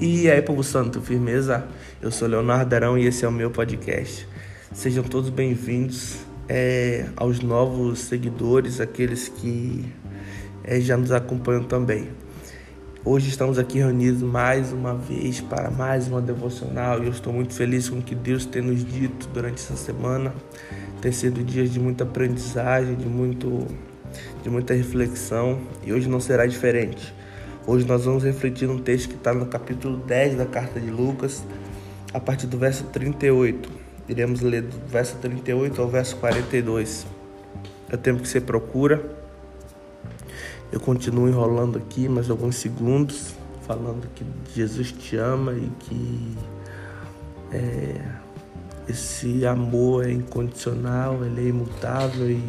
E aí, povo santo, firmeza? Eu sou Leonardo Arão e esse é o meu podcast. Sejam todos bem-vindos é, aos novos seguidores, aqueles que é, já nos acompanham também. Hoje estamos aqui reunidos mais uma vez para mais uma devocional e eu estou muito feliz com o que Deus tem nos dito durante essa semana. Tem sido dias de muita aprendizagem, de, muito, de muita reflexão e hoje não será diferente. Hoje nós vamos refletir um texto que está no capítulo 10 da carta de Lucas, a partir do verso 38. Iremos ler do verso 38 ao verso 42. É o tempo que você procura. Eu continuo enrolando aqui mais alguns segundos, falando que Jesus te ama e que é, esse amor é incondicional, ele é imutável e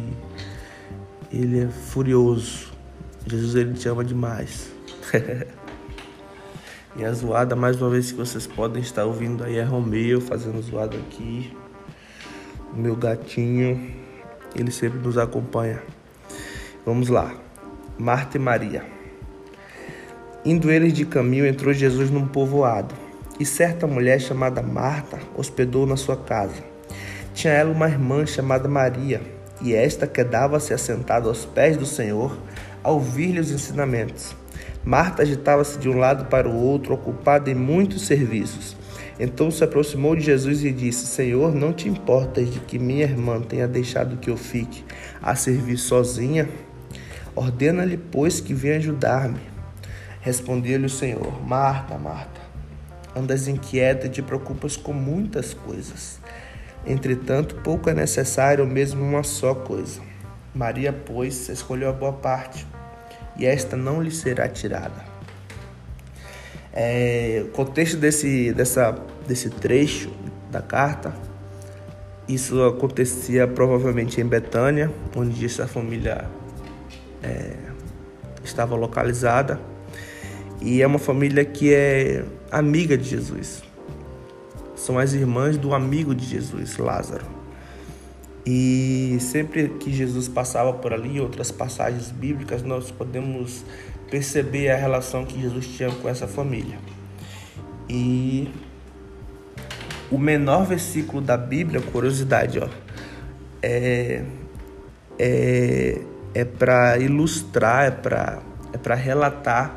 ele é furioso. Jesus ele te ama demais. e a zoada, mais uma vez que vocês podem estar ouvindo aí, é Romeu fazendo zoada aqui. O meu gatinho, ele sempre nos acompanha. Vamos lá. Marta e Maria. Indo eles de caminho, entrou Jesus num povoado, e certa mulher chamada Marta hospedou na sua casa. Tinha ela uma irmã chamada Maria, e esta quedava-se assentada aos pés do Senhor, a ouvir-lhe os ensinamentos. Marta agitava-se de um lado para o outro, ocupada em muitos serviços. Então se aproximou de Jesus e disse: Senhor, não te importas de que minha irmã tenha deixado que eu fique a servir sozinha? Ordena-lhe, pois, que venha ajudar-me. Respondeu-lhe o Senhor: Marta, Marta, andas inquieta e te preocupas com muitas coisas. Entretanto, pouco é necessário, ou mesmo uma só coisa. Maria, pois, escolheu a boa parte e esta não lhe será tirada. É, o contexto desse, dessa, desse trecho da carta, isso acontecia provavelmente em Betânia, onde essa família é, estava localizada. E é uma família que é amiga de Jesus. São as irmãs do amigo de Jesus, Lázaro. E sempre que Jesus passava por ali, outras passagens bíblicas, nós podemos perceber a relação que Jesus tinha com essa família. E o menor versículo da Bíblia, curiosidade, ó, é, é, é para ilustrar, é para é relatar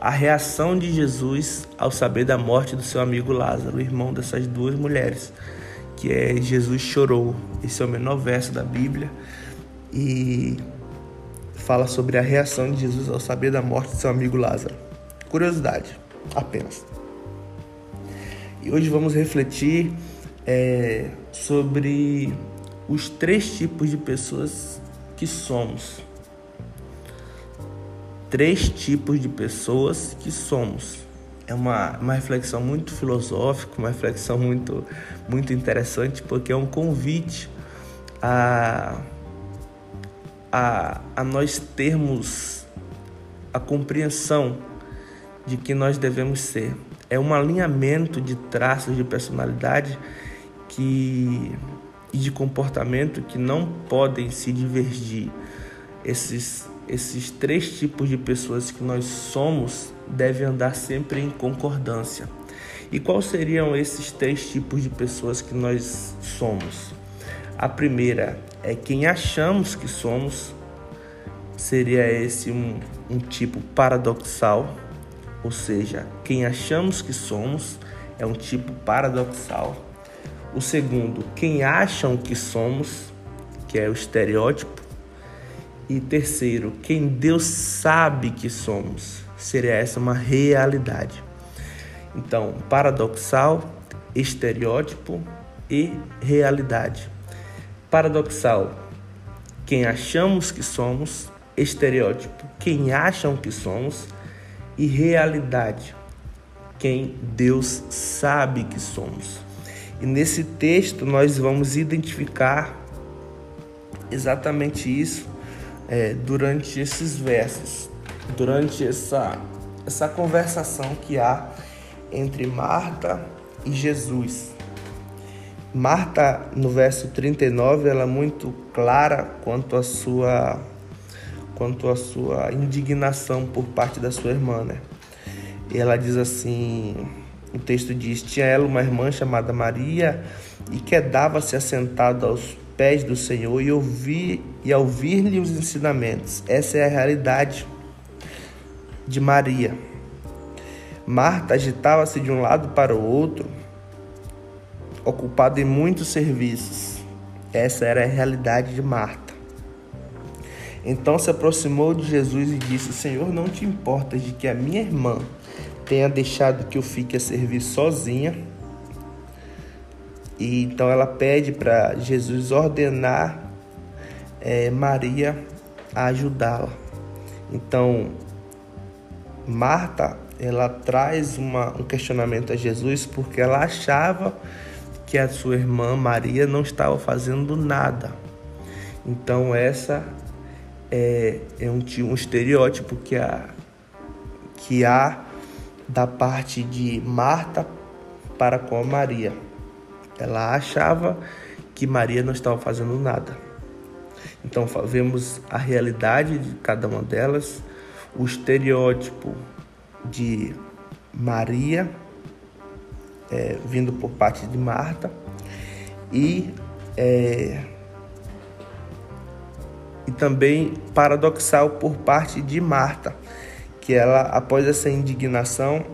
a reação de Jesus ao saber da morte do seu amigo Lázaro, irmão dessas duas mulheres que é Jesus chorou. Esse é o menor verso da Bíblia e fala sobre a reação de Jesus ao saber da morte de seu amigo Lázaro. Curiosidade, apenas. E hoje vamos refletir é, sobre os três tipos de pessoas que somos. Três tipos de pessoas que somos é uma, uma reflexão muito filosófica, uma reflexão muito, muito interessante, porque é um convite a, a, a nós termos a compreensão de que nós devemos ser. É um alinhamento de traços de personalidade que, e de comportamento que não podem se divergir. Esses, esses três tipos de pessoas que nós somos deve andar sempre em concordância. E quais seriam esses três tipos de pessoas que nós somos? A primeira é quem achamos que somos, seria esse um, um tipo paradoxal, ou seja, quem achamos que somos é um tipo paradoxal. O segundo, quem acham que somos, que é o estereótipo. E terceiro, quem Deus sabe que somos, seria essa uma realidade. Então, paradoxal, estereótipo e realidade. Paradoxal, quem achamos que somos, estereótipo, quem acham que somos e realidade, quem Deus sabe que somos. E nesse texto nós vamos identificar exatamente isso é, durante esses versos durante essa, essa conversação que há entre Marta e Jesus. Marta, no verso 39, ela é muito clara quanto à sua quanto à sua indignação por parte da sua irmã, né? E ela diz assim: o texto diz: Tinha ela uma irmã chamada Maria e quedava-se assentada aos pés do Senhor e ouvir e ouvir-lhe os ensinamentos. Essa é a realidade de Maria. Marta agitava-se de um lado para o outro, ocupada em muitos serviços. Essa era a realidade de Marta. Então se aproximou de Jesus e disse: Senhor, não te importa de que a minha irmã tenha deixado que eu fique a servir sozinha? E então ela pede para Jesus ordenar é, Maria a ajudá-la. Então Marta ela traz uma, um questionamento a Jesus porque ela achava que a sua irmã Maria não estava fazendo nada. Então essa é, é um, um estereótipo que há, que há da parte de Marta para com Maria. Ela achava que Maria não estava fazendo nada. Então vemos a realidade de cada uma delas, o estereótipo de Maria é, vindo por parte de Marta e é, e também paradoxal por parte de Marta, que ela após essa indignação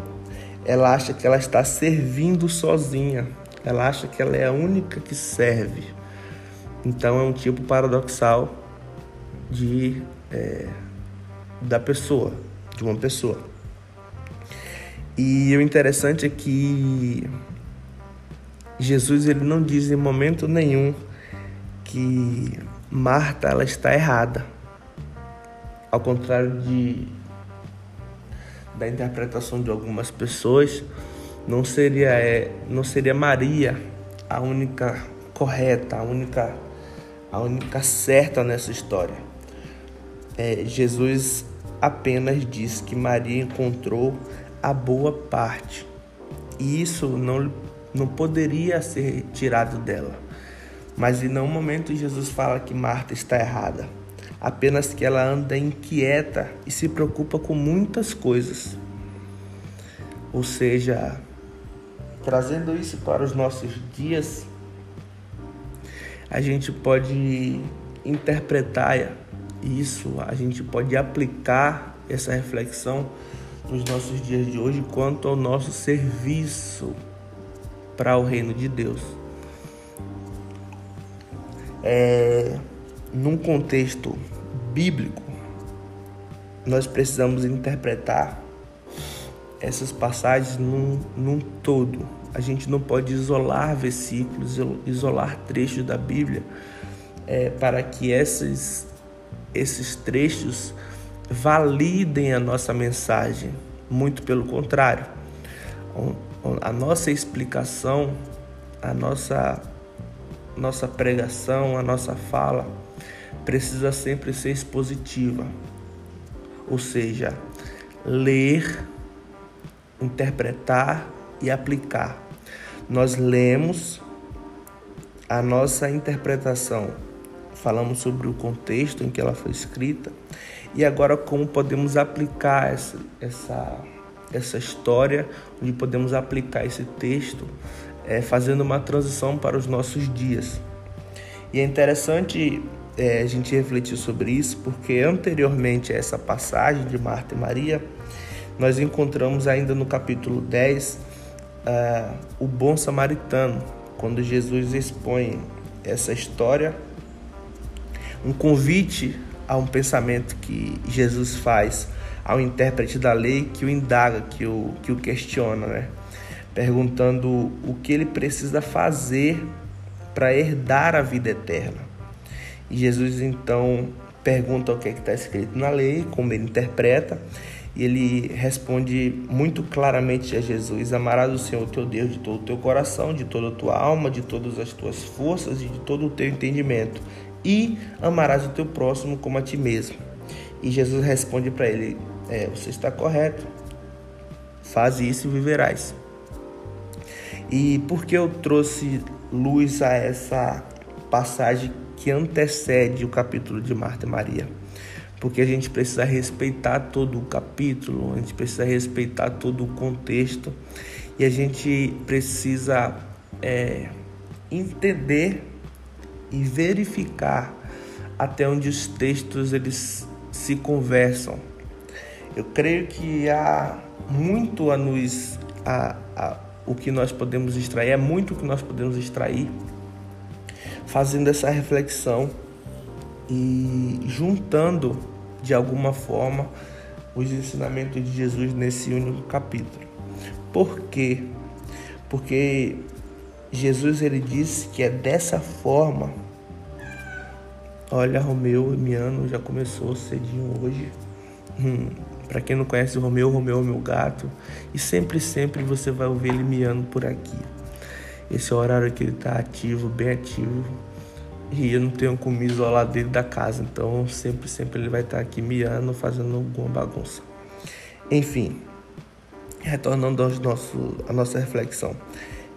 ela acha que ela está servindo sozinha, ela acha que ela é a única que serve. Então é um tipo paradoxal de é, da pessoa, de uma pessoa. E o interessante é que Jesus ele não diz em momento nenhum que Marta ela está errada. Ao contrário de da interpretação de algumas pessoas, não seria é, não seria Maria a única correta, a única a única certa nessa história. É, Jesus apenas diz que Maria encontrou a boa parte. E isso não, não poderia ser tirado dela. Mas em nenhum momento Jesus fala que Marta está errada. Apenas que ela anda inquieta e se preocupa com muitas coisas. Ou seja, trazendo isso para os nossos dias, a gente pode interpretar isso, a gente pode aplicar essa reflexão nos nossos dias de hoje quanto ao nosso serviço para o reino de Deus. É, num contexto bíblico, nós precisamos interpretar essas passagens num, num todo. A gente não pode isolar versículos, isolar trechos da Bíblia é, para que esses, esses trechos validem a nossa mensagem. Muito pelo contrário. A nossa explicação, a nossa, nossa pregação, a nossa fala precisa sempre ser expositiva. Ou seja, ler, interpretar e aplicar. Nós lemos a nossa interpretação, falamos sobre o contexto em que ela foi escrita e agora como podemos aplicar essa, essa, essa história, onde podemos aplicar esse texto, é, fazendo uma transição para os nossos dias. E é interessante é, a gente refletir sobre isso, porque anteriormente a essa passagem de Marta e Maria, nós encontramos ainda no capítulo 10 uh, é, o bom samaritano, quando Jesus expõe essa história, um convite a um pensamento que Jesus faz ao intérprete da lei que o indaga, que o, que o questiona, né? perguntando o que ele precisa fazer para herdar a vida eterna. E Jesus então pergunta o que é está escrito na lei, como ele interpreta, e ele responde muito claramente a Jesus: Amarás o Senhor teu Deus de todo o teu coração, de toda a tua alma, de todas as tuas forças e de todo o teu entendimento e amarás o teu próximo como a ti mesmo. E Jesus responde para ele: é, Você está correto, faz isso e viverás. E por que eu trouxe luz a essa passagem que antecede o capítulo de Marta e Maria. Porque a gente precisa respeitar todo o capítulo, a gente precisa respeitar todo o contexto e a gente precisa é, entender e verificar até onde os textos eles se conversam. Eu creio que há muito a nos a, a, o que nós podemos extrair, é muito o que nós podemos extrair fazendo essa reflexão e juntando de alguma forma os ensinamentos de Jesus nesse único capítulo. Por quê? Porque Jesus ele disse que é dessa forma. Olha, Romeu e Miano já começou cedinho hoje. Hum, Para quem não conhece o Romeu, Romeu é meu gato. E sempre, sempre você vai ouvir ele miando por aqui. Esse é o horário que ele está ativo, bem ativo. E eu não tenho como isolar dele da casa. Então sempre, sempre ele vai estar aqui miando, fazendo alguma bagunça. Enfim, retornando aos nosso, à nossa reflexão.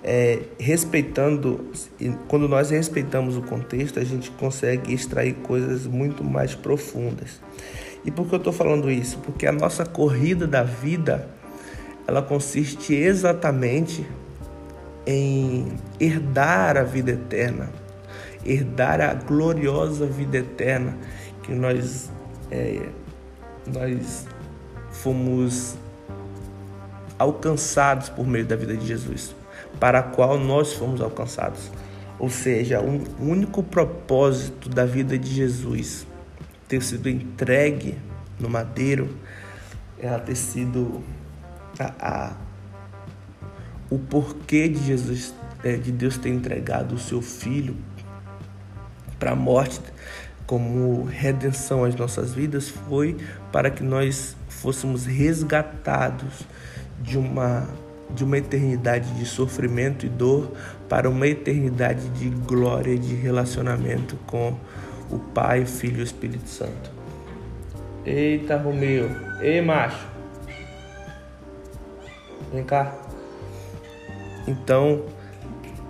É, respeitando, quando nós respeitamos o contexto, a gente consegue extrair coisas muito mais profundas. E por que eu estou falando isso? Porque a nossa corrida da vida, ela consiste exatamente em herdar a vida eterna, herdar a gloriosa vida eterna que nós, é, nós fomos alcançados por meio da vida de Jesus, para a qual nós fomos alcançados. Ou seja, um único propósito da vida de Jesus ter sido entregue no madeiro, ela ter sido a, a, o porquê de Jesus, é, de Deus ter entregado o seu Filho para a morte como redenção às nossas vidas foi para que nós fôssemos resgatados de uma de uma eternidade de sofrimento e dor para uma eternidade de glória e de relacionamento com o Pai, o Filho e o Espírito Santo. Eita, Romeu. Ei, macho. Vem cá. Então,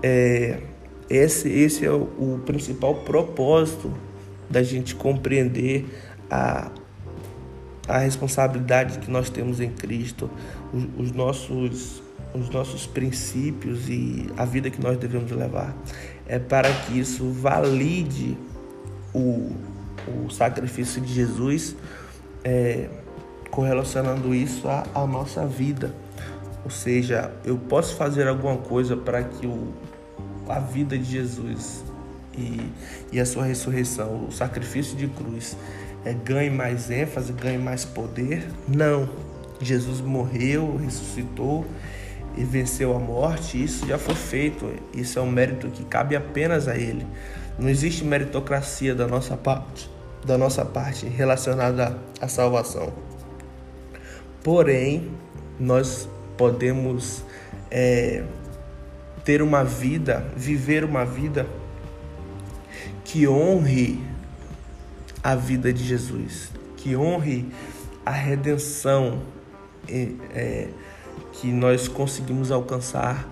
é, esse, esse é o, o principal propósito da gente compreender a, a responsabilidade que nós temos em Cristo, os, os, nossos, os nossos princípios e a vida que nós devemos levar. É para que isso valide o, o sacrifício de Jesus, é, correlacionando isso à, à nossa vida. Ou seja, eu posso fazer alguma coisa para que o, a vida de Jesus e, e a sua ressurreição, o sacrifício de cruz, é, ganhe mais ênfase, ganhe mais poder? Não. Jesus morreu, ressuscitou e venceu a morte, isso já foi feito. Isso é um mérito que cabe apenas a Ele. Não existe meritocracia da nossa parte, da nossa parte relacionada à salvação. Porém, nós podemos é, ter uma vida, viver uma vida que honre a vida de Jesus, que honre a redenção é, que nós conseguimos alcançar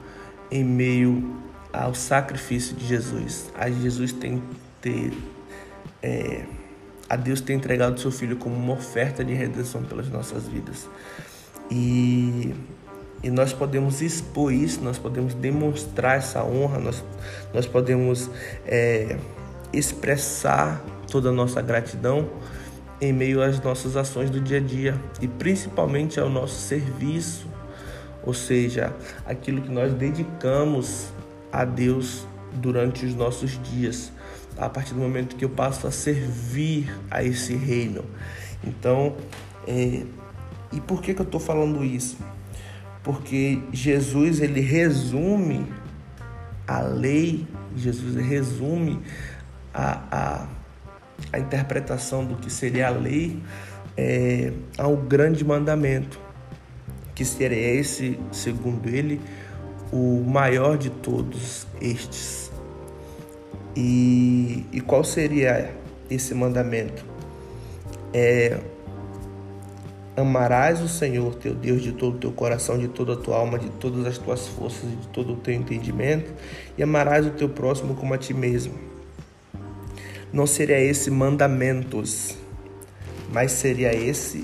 em meio ao sacrifício de Jesus. A Jesus tem ter é, a Deus tem entregado seu filho como uma oferta de redenção pelas nossas vidas. E e nós podemos expor isso, nós podemos demonstrar essa honra, nós, nós podemos é, expressar toda a nossa gratidão em meio às nossas ações do dia a dia e principalmente ao nosso serviço, ou seja, aquilo que nós dedicamos a Deus durante os nossos dias, a partir do momento que eu passo a servir a esse reino. Então, é, e por que, que eu estou falando isso? Porque Jesus ele resume a lei, Jesus resume a, a, a interpretação do que seria a lei é, ao grande mandamento, que seria esse, segundo ele, o maior de todos estes. E, e qual seria esse mandamento? É Amarás o Senhor teu Deus de todo o teu coração, de toda a tua alma, de todas as tuas forças e de todo o teu entendimento, e amarás o teu próximo como a ti mesmo. não seria esse mandamentos, mas seria esse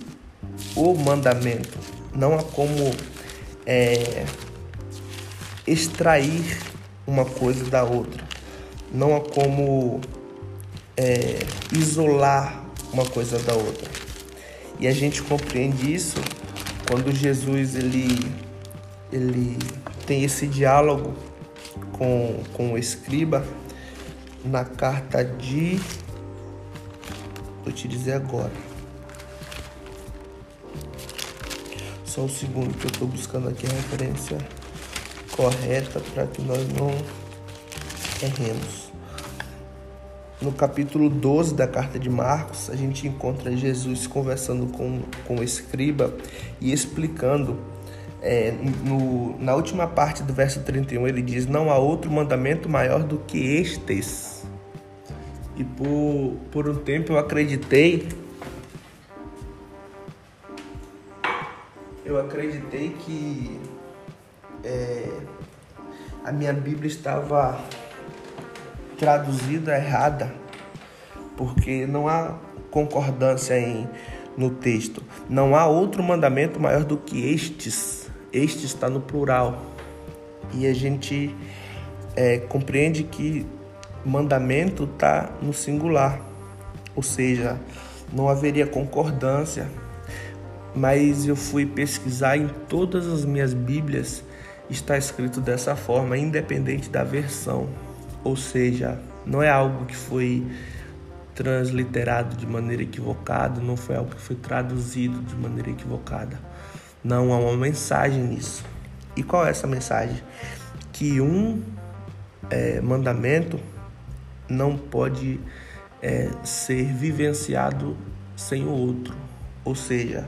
o mandamento. Não há como é, extrair uma coisa da outra. Não há como é, isolar uma coisa da outra. E a gente compreende isso quando Jesus ele, ele tem esse diálogo com, com o escriba na carta de. Vou te dizer agora. Só um segundo que eu estou buscando aqui a referência correta para que nós não erremos. No capítulo 12 da carta de Marcos, a gente encontra Jesus conversando com, com o escriba e explicando. É, no, na última parte do verso 31, ele diz: Não há outro mandamento maior do que estes. E por, por um tempo eu acreditei. Eu acreditei que é, a minha Bíblia estava traduzida errada, porque não há concordância em, no texto. Não há outro mandamento maior do que estes. Este está no plural. E a gente é, compreende que mandamento está no singular, ou seja, não haveria concordância. Mas eu fui pesquisar em todas as minhas Bíblias, está escrito dessa forma, independente da versão. Ou seja, não é algo que foi transliterado de maneira equivocada, não foi algo que foi traduzido de maneira equivocada. Não há uma mensagem nisso. E qual é essa mensagem? Que um é, mandamento não pode é, ser vivenciado sem o outro. Ou seja,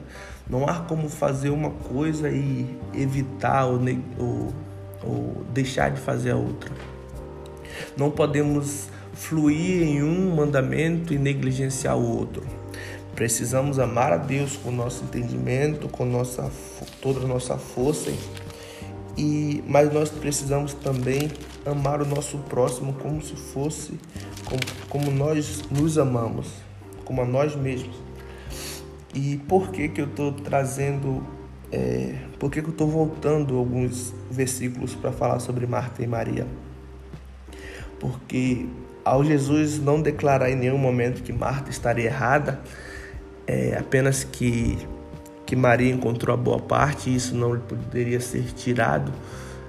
não há como fazer uma coisa e evitar ou, ou, ou deixar de fazer a outra. Não podemos fluir em um mandamento e negligenciar o outro. Precisamos amar a Deus com nosso entendimento, com nossa, toda a nossa força, e, mas nós precisamos também amar o nosso próximo como se fosse, como, como nós nos amamos, como a nós mesmos. E por que, que eu estou trazendo, é, por que, que eu estou voltando alguns versículos para falar sobre Marta e Maria? Porque ao Jesus não declarar em nenhum momento que Marta estaria errada, é, apenas que, que Maria encontrou a boa parte e isso não poderia ser tirado,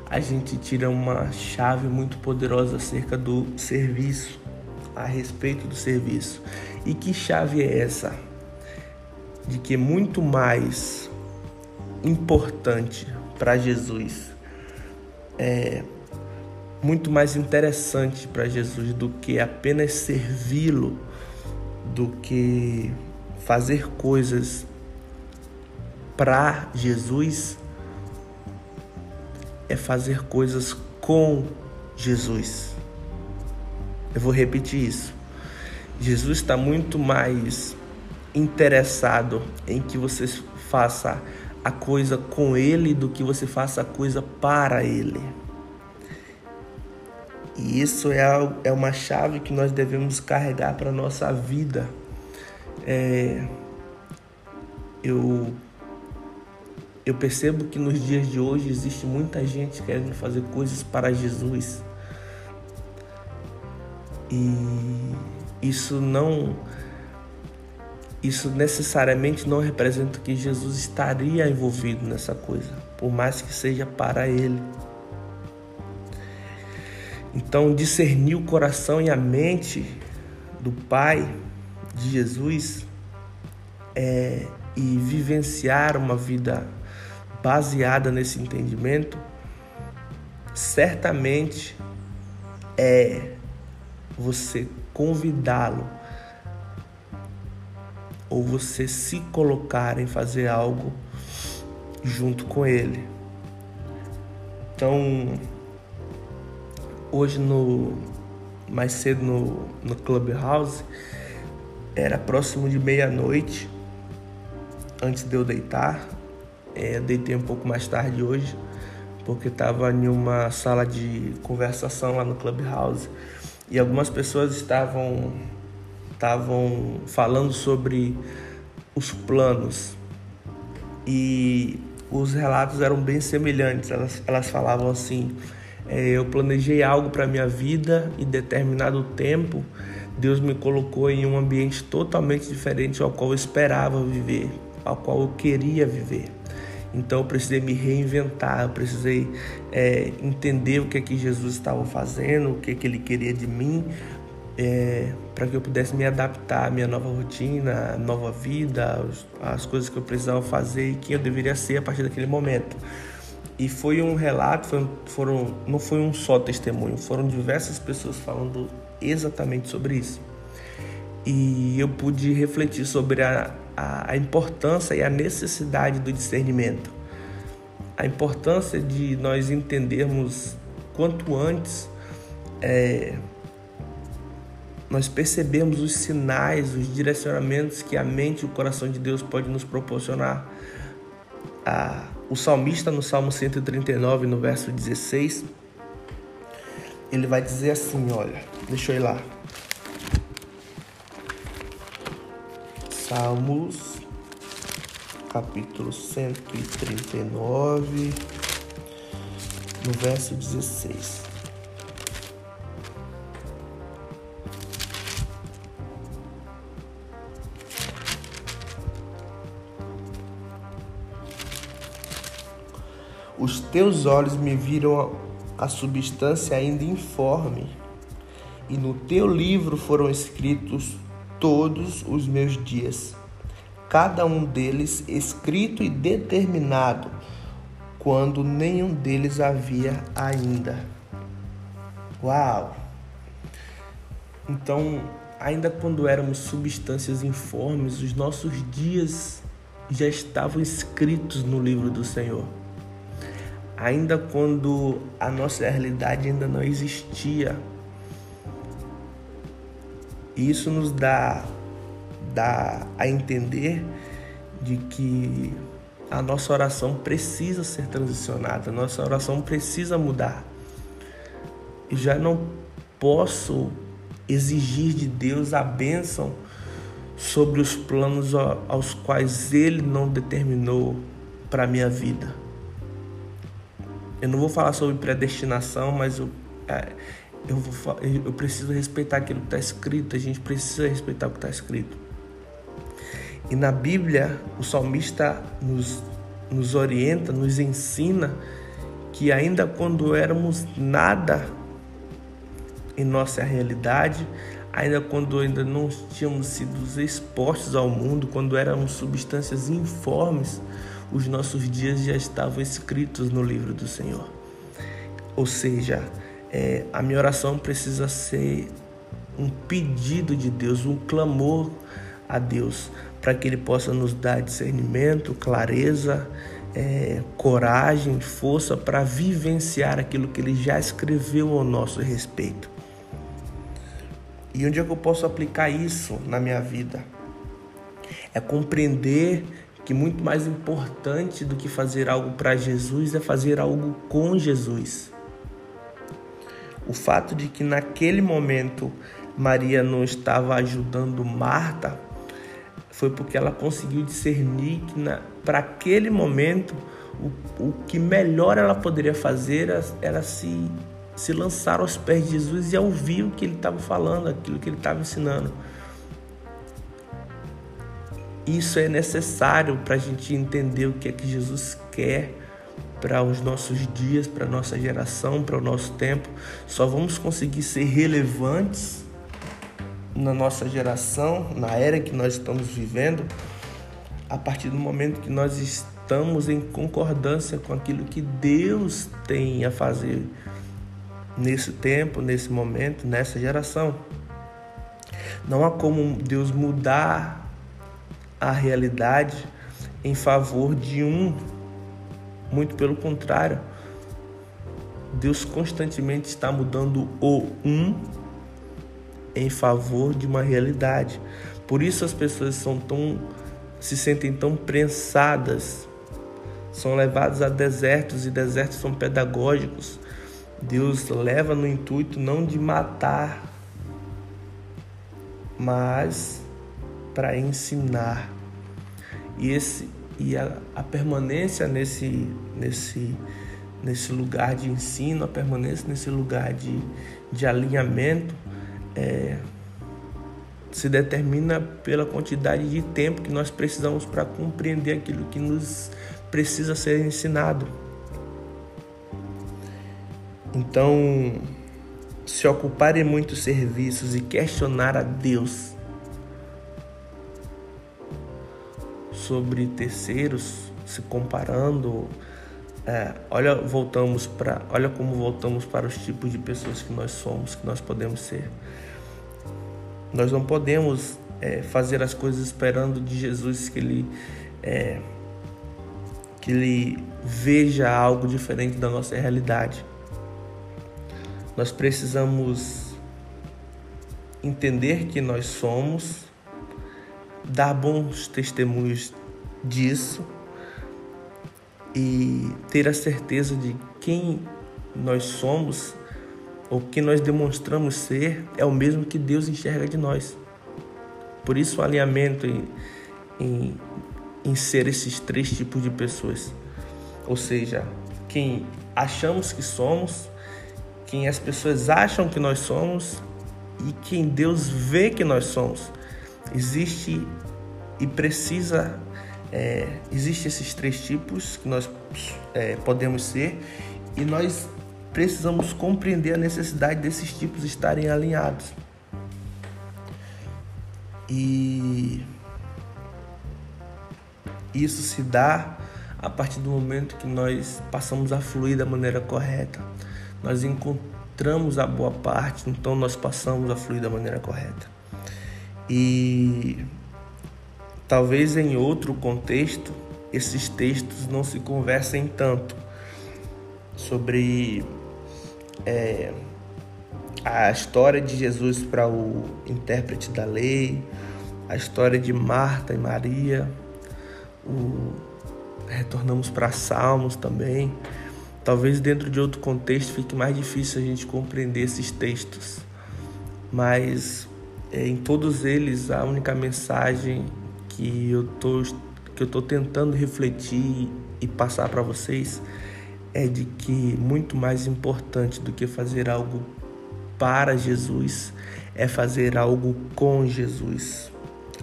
a gente tira uma chave muito poderosa acerca do serviço, a respeito do serviço. E que chave é essa? De que muito mais importante para Jesus é muito mais interessante para Jesus do que apenas servi-lo, do que fazer coisas para Jesus, é fazer coisas com Jesus. Eu vou repetir isso. Jesus está muito mais interessado em que você faça a coisa com Ele do que você faça a coisa para Ele. E isso é, é uma chave que nós devemos carregar para a nossa vida. É, eu, eu percebo que nos dias de hoje existe muita gente querendo fazer coisas para Jesus. E isso não isso necessariamente não representa que Jesus estaria envolvido nessa coisa, por mais que seja para ele. Então, discernir o coração e a mente do Pai de Jesus é, e vivenciar uma vida baseada nesse entendimento, certamente é você convidá-lo ou você se colocar em fazer algo junto com ele. Então, hoje no mais cedo no, no Clubhouse, era próximo de meia-noite, antes de eu deitar. É, deitei um pouco mais tarde hoje, porque estava em uma sala de conversação lá no Clubhouse e algumas pessoas estavam estavam falando sobre os planos e os relatos eram bem semelhantes. Elas, elas falavam assim: é, eu planejei algo para minha vida e determinado tempo Deus me colocou em um ambiente totalmente diferente ao qual eu esperava viver, ao qual eu queria viver. Então eu precisei me reinventar, eu precisei é, entender o que é que Jesus estava fazendo, o que é que Ele queria de mim, é, para que eu pudesse me adaptar à minha nova rotina, nova vida, as coisas que eu precisava fazer e quem eu deveria ser a partir daquele momento. E foi um relato, foi, foram, não foi um só testemunho, foram diversas pessoas falando exatamente sobre isso. E eu pude refletir sobre a, a, a importância e a necessidade do discernimento. A importância de nós entendermos quanto antes é, nós percebemos os sinais, os direcionamentos que a mente e o coração de Deus pode nos proporcionar. Ah, o salmista no Salmo 139, no verso 16, ele vai dizer assim, olha, deixa eu ir lá. Salmos, capítulo 139, no verso 16. Teus olhos me viram a substância ainda informe, e no teu livro foram escritos todos os meus dias, cada um deles escrito e determinado, quando nenhum deles havia ainda. Uau! Então, ainda quando éramos substâncias informes, os nossos dias já estavam escritos no livro do Senhor. Ainda quando a nossa realidade ainda não existia, isso nos dá, dá a entender de que a nossa oração precisa ser transicionada, a nossa oração precisa mudar. E já não posso exigir de Deus a bênção sobre os planos aos quais Ele não determinou para a minha vida. Eu não vou falar sobre predestinação, mas eu, é, eu, vou, eu preciso respeitar aquilo que está escrito, a gente precisa respeitar o que está escrito. E na Bíblia, o salmista nos, nos orienta, nos ensina que ainda quando éramos nada em nossa realidade, ainda quando ainda não tínhamos sido expostos ao mundo, quando éramos substâncias informes, os nossos dias já estavam escritos no livro do Senhor. Ou seja, é, a minha oração precisa ser um pedido de Deus, um clamor a Deus, para que Ele possa nos dar discernimento, clareza, é, coragem, força para vivenciar aquilo que Ele já escreveu ao nosso respeito. E onde é que eu posso aplicar isso na minha vida? É compreender que muito mais importante do que fazer algo para Jesus é fazer algo com Jesus. O fato de que naquele momento Maria não estava ajudando Marta foi porque ela conseguiu discernir que para aquele momento o, o que melhor ela poderia fazer era, era se, se lançar aos pés de Jesus e ouvir o que ele estava falando, aquilo que ele estava ensinando. Isso é necessário para a gente entender o que é que Jesus quer para os nossos dias, para a nossa geração, para o nosso tempo. Só vamos conseguir ser relevantes na nossa geração, na era que nós estamos vivendo, a partir do momento que nós estamos em concordância com aquilo que Deus tem a fazer nesse tempo, nesse momento, nessa geração. Não há como Deus mudar a realidade em favor de um muito pelo contrário, Deus constantemente está mudando o um em favor de uma realidade. Por isso as pessoas são tão se sentem tão prensadas, são levadas a desertos e desertos são pedagógicos. Deus leva no intuito não de matar, mas para ensinar. E esse e a, a permanência nesse nesse nesse lugar de ensino, a permanência nesse lugar de, de alinhamento é, se determina pela quantidade de tempo que nós precisamos para compreender aquilo que nos precisa ser ensinado. Então, se ocupar em muitos serviços e questionar a Deus sobre terceiros, se comparando, é, olha, voltamos para, olha como voltamos para os tipos de pessoas que nós somos, que nós podemos ser. Nós não podemos é, fazer as coisas esperando de Jesus que ele é, que ele veja algo diferente da nossa realidade. Nós precisamos entender que nós somos, dar bons testemunhos disso e ter a certeza de quem nós somos ou que nós demonstramos ser é o mesmo que Deus enxerga de nós. Por isso o alinhamento em, em, em ser esses três tipos de pessoas. Ou seja, quem achamos que somos, quem as pessoas acham que nós somos e quem Deus vê que nós somos. Existe e precisa, é, existe esses três tipos que nós é, podemos ser e nós precisamos compreender a necessidade desses tipos estarem alinhados. E isso se dá a partir do momento que nós passamos a fluir da maneira correta nós encontramos a boa parte, então nós passamos a fluir da maneira correta. E talvez em outro contexto esses textos não se conversem tanto sobre é, a história de Jesus para o intérprete da lei, a história de Marta e Maria, o, retornamos para Salmos também. Talvez dentro de outro contexto fique mais difícil a gente compreender esses textos, mas é, em todos eles a única mensagem que eu tô que eu tô tentando refletir e passar para vocês é de que muito mais importante do que fazer algo para Jesus é fazer algo com Jesus.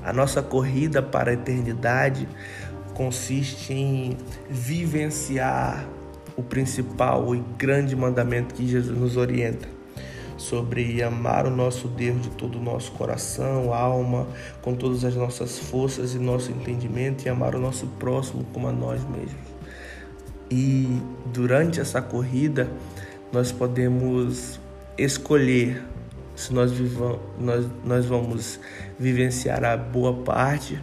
A nossa corrida para a eternidade consiste em vivenciar o principal e grande mandamento que Jesus nos orienta sobre amar o nosso Deus de todo o nosso coração, alma, com todas as nossas forças e nosso entendimento e amar o nosso próximo como a nós mesmos. E durante essa corrida, nós podemos escolher se nós, vivamos, nós, nós vamos vivenciar a boa parte,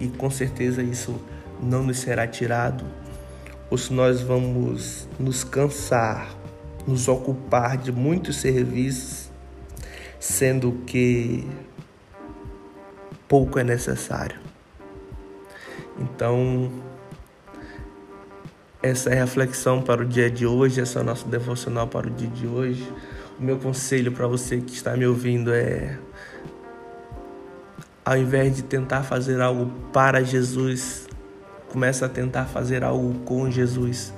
e com certeza isso não nos será tirado ou se nós vamos nos cansar, nos ocupar de muitos serviços, sendo que pouco é necessário. Então, essa é a reflexão para o dia de hoje, essa é nosso devocional para o dia de hoje. O meu conselho para você que está me ouvindo é ao invés de tentar fazer algo para Jesus, começa a tentar fazer algo com Jesus.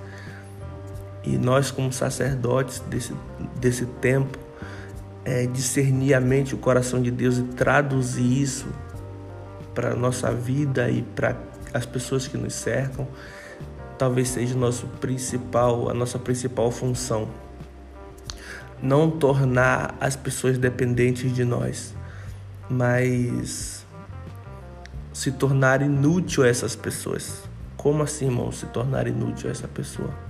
E nós, como sacerdotes desse, desse tempo, é, discernir a mente, o coração de Deus e traduzir isso para a nossa vida e para as pessoas que nos cercam, talvez seja nosso principal, a nossa principal função. Não tornar as pessoas dependentes de nós, mas se tornar inútil a essas pessoas. Como assim, irmão, se tornar inútil a essa pessoa?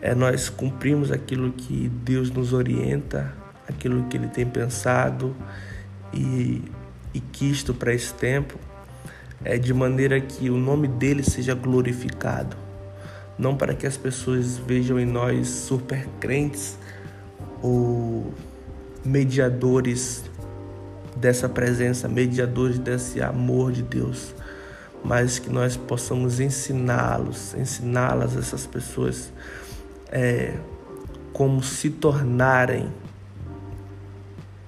É nós cumprimos aquilo que Deus nos orienta, aquilo que Ele tem pensado e, e quisto para esse tempo, é de maneira que o nome dele seja glorificado. Não para que as pessoas vejam em nós super crentes ou mediadores dessa presença, mediadores desse amor de Deus, mas que nós possamos ensiná-los, ensiná-las, essas pessoas, é, como se tornarem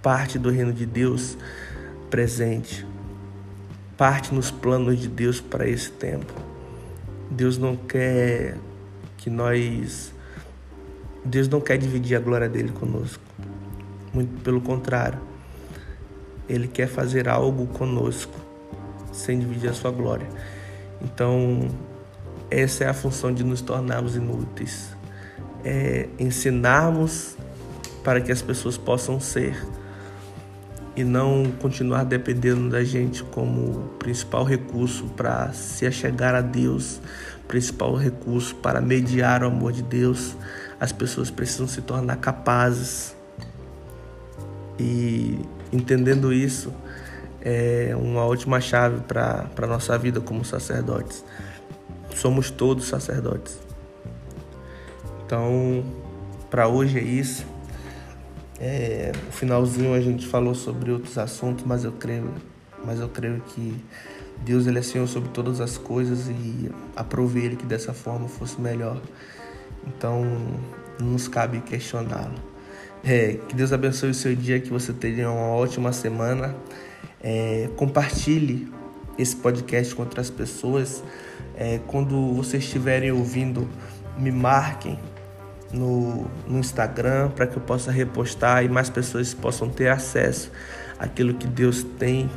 parte do reino de Deus presente. Parte nos planos de Deus para esse tempo. Deus não quer que nós. Deus não quer dividir a glória dele conosco. Muito pelo contrário. Ele quer fazer algo conosco, sem dividir a sua glória. Então, essa é a função de nos tornarmos inúteis. É ensinarmos para que as pessoas possam ser e não continuar dependendo da gente como principal recurso para se achegar a Deus, principal recurso para mediar o amor de Deus. As pessoas precisam se tornar capazes. E entendendo isso, é uma última chave para a nossa vida como sacerdotes. Somos todos sacerdotes. Então, para hoje é isso. É, no finalzinho a gente falou sobre outros assuntos, mas eu creio, mas eu creio que Deus ele é Senhor sobre todas as coisas e aprove ele que dessa forma fosse melhor. Então não nos cabe questioná-lo. É, que Deus abençoe o seu dia, que você tenha uma ótima semana. É, compartilhe esse podcast com outras pessoas. É, quando vocês estiverem ouvindo, me marquem no, no Instagram para que eu possa repostar e mais pessoas possam ter acesso àquilo que Deus tem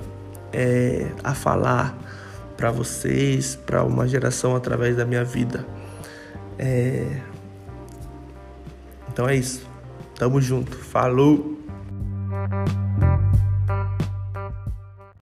é, a falar para vocês, para uma geração através da minha vida. É... Então é isso. Tamo junto. Falou!